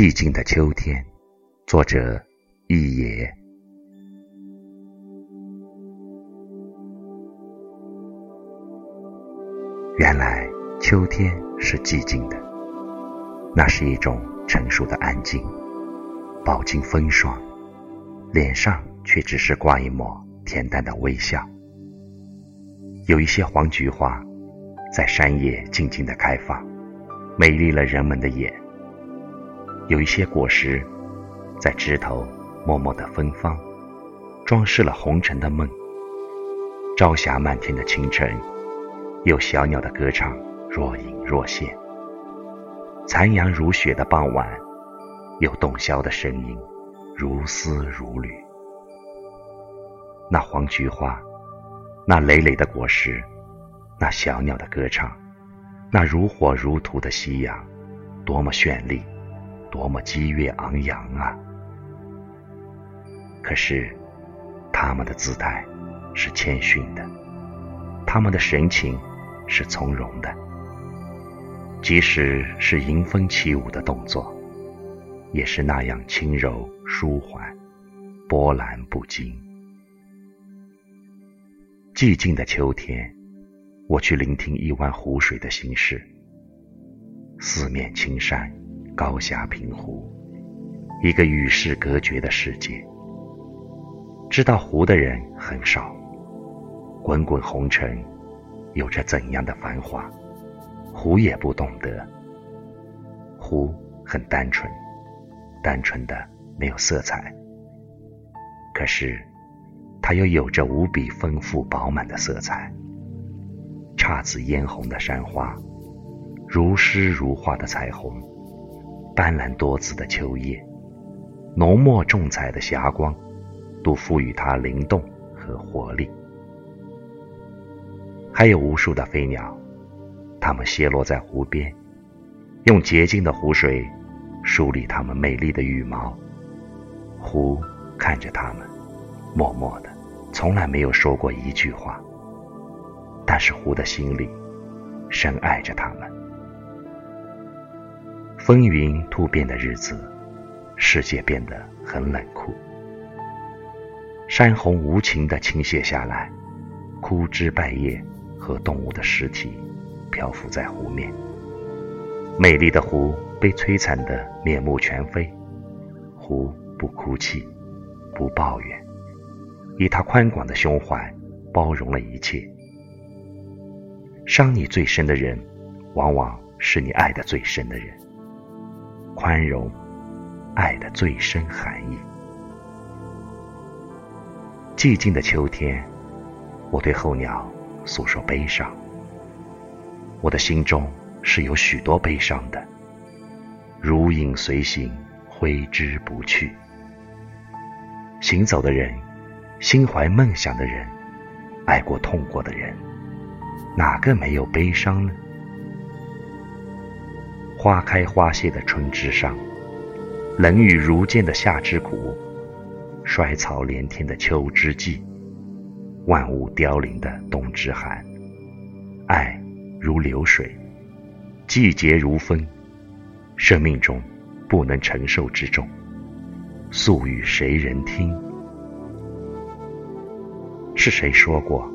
寂静的秋天，作者一野。原来秋天是寂静的，那是一种成熟的安静，饱经风霜，脸上却只是挂一抹恬淡的微笑。有一些黄菊花，在山野静静的开放，美丽了人们的眼。有一些果实，在枝头默默的芬芳，装饰了红尘的梦。朝霞漫天的清晨，有小鸟的歌唱若隐若现；残阳如血的傍晚，有洞箫的声音如丝如缕。那黄菊花，那累累的果实，那小鸟的歌唱，那如火如荼的夕阳，多么绚丽！多么激越昂扬啊！可是，他们的姿态是谦逊的，他们的神情是从容的，即使是迎风起舞的动作，也是那样轻柔舒缓，波澜不惊。寂静的秋天，我去聆听一湾湖水的心事，四面青山。高峡平湖，一个与世隔绝的世界。知道湖的人很少。滚滚红尘，有着怎样的繁华，湖也不懂得。湖很单纯，单纯的没有色彩。可是，它又有着无比丰富饱满的色彩。姹紫嫣红的山花，如诗如画的彩虹。斑斓多姿的秋叶，浓墨重彩的霞光，都赋予它灵动和活力。还有无数的飞鸟，它们歇落在湖边，用洁净的湖水梳理它们美丽的羽毛。湖看着它们，默默的，从来没有说过一句话。但是湖的心里，深爱着它们。风云突变的日子，世界变得很冷酷。山洪无情的倾泻下来，枯枝败叶和动物的尸体漂浮在湖面。美丽的湖被摧残得面目全非，湖不哭泣，不抱怨，以它宽广的胸怀包容了一切。伤你最深的人，往往是你爱的最深的人。宽容，爱的最深含义。寂静的秋天，我对候鸟诉说悲伤。我的心中是有许多悲伤的，如影随形，挥之不去。行走的人，心怀梦想的人，爱过痛过的人，哪个没有悲伤呢？花开花谢的春之上，冷雨如剑的夏之谷，衰草连天的秋之际，万物凋零的冬之寒。爱如流水，季节如风，生命中不能承受之重，诉与谁人听？是谁说过，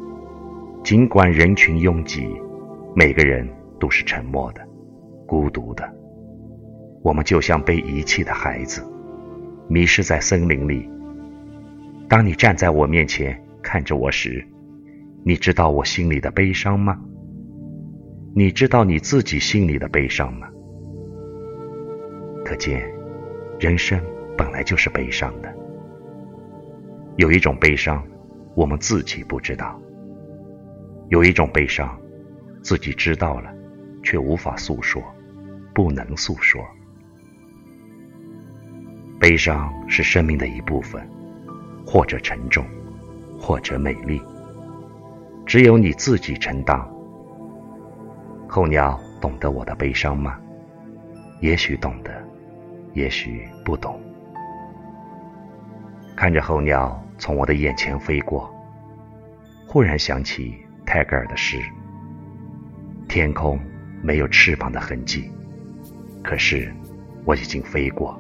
尽管人群拥挤，每个人都是沉默的。孤独的，我们就像被遗弃的孩子，迷失在森林里。当你站在我面前看着我时，你知道我心里的悲伤吗？你知道你自己心里的悲伤吗？可见，人生本来就是悲伤的。有一种悲伤，我们自己不知道；有一种悲伤，自己知道了，却无法诉说。不能诉说，悲伤是生命的一部分，或者沉重，或者美丽，只有你自己承担。候鸟懂得我的悲伤吗？也许懂得，也许不懂。看着候鸟从我的眼前飞过，忽然想起泰戈尔的诗：天空没有翅膀的痕迹。可是，我已经飞过。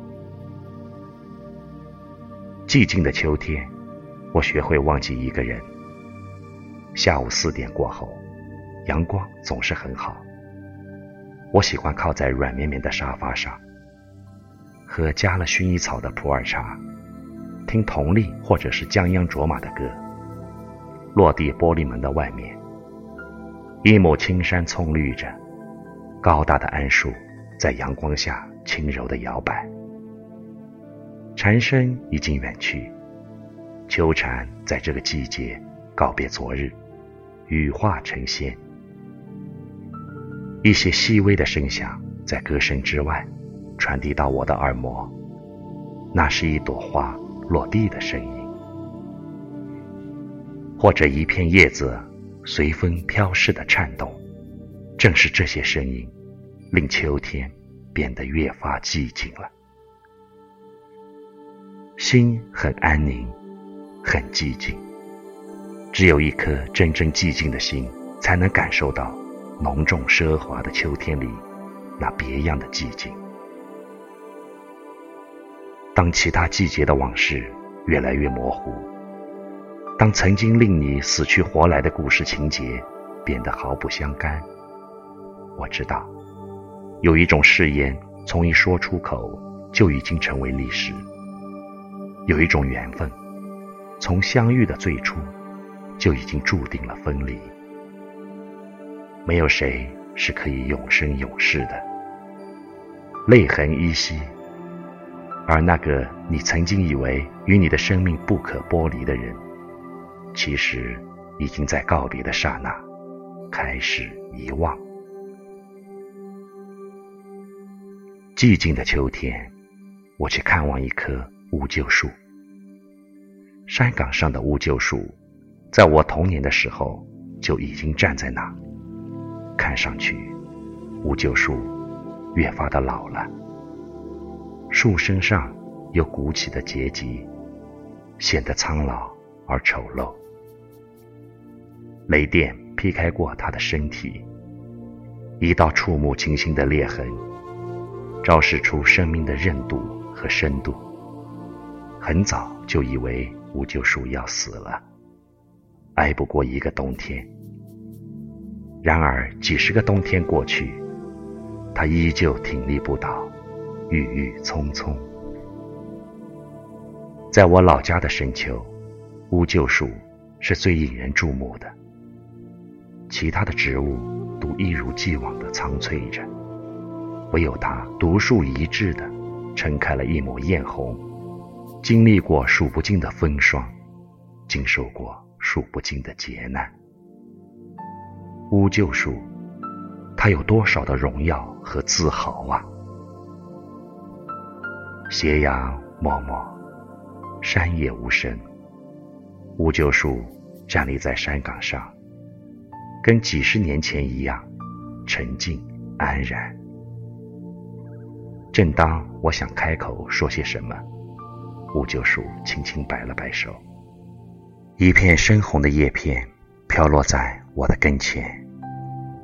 寂静的秋天，我学会忘记一个人。下午四点过后，阳光总是很好。我喜欢靠在软绵绵的沙发上，喝加了薰衣草的普洱茶，听佟丽或者是江央卓玛的歌。落地玻璃门的外面，一抹青山葱绿着，高大的桉树在阳光下轻柔的摇摆。蝉声已经远去，秋蝉在这个季节告别昨日，羽化成仙。一些细微的声响在歌声之外传递到我的耳膜，那是一朵花落地的声音。或者一片叶子随风飘逝的颤动，正是这些声音，令秋天变得越发寂静了。心很安宁，很寂静。只有一颗真正寂静的心，才能感受到浓重奢华的秋天里那别样的寂静。当其他季节的往事越来越模糊。当曾经令你死去活来的故事情节变得毫不相干，我知道，有一种誓言从一说出口就已经成为历史；有一种缘分，从相遇的最初就已经注定了分离。没有谁是可以永生永世的，泪痕依稀，而那个你曾经以为与你的生命不可剥离的人。其实，已经在告别的刹那，开始遗忘。寂静的秋天，我去看望一棵乌桕树。山岗上的乌桕树，在我童年的时候就已经站在那。看上去，乌桕树越发的老了，树身上有鼓起的结节，显得苍老而丑陋。雷电劈开过他的身体，一道触目惊心的裂痕，昭示出生命的韧度和深度。很早就以为乌桕树要死了，挨不过一个冬天。然而几十个冬天过去，它依旧挺立不倒，郁郁葱葱。在我老家的深秋，乌桕树是最引人注目的。其他的植物都一如既往的苍翠着，唯有它独树一帜的撑开了一抹艳红。经历过数不尽的风霜，经受过数不尽的劫难。乌桕树，它有多少的荣耀和自豪啊！斜阳脉脉，山野无声。乌桕树站立在山岗上。跟几十年前一样，沉静安然。正当我想开口说些什么，乌桕树轻轻摆了摆手，一片深红的叶片飘落在我的跟前，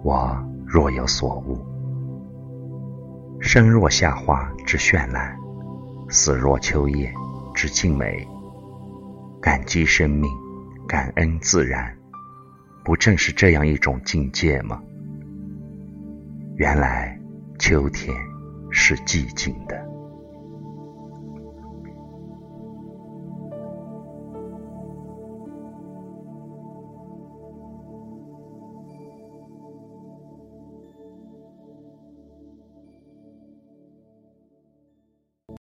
我若有所悟。生若夏花之绚烂，死若秋叶之静美。感激生命，感恩自然。不正是这样一种境界吗？原来，秋天是寂静的。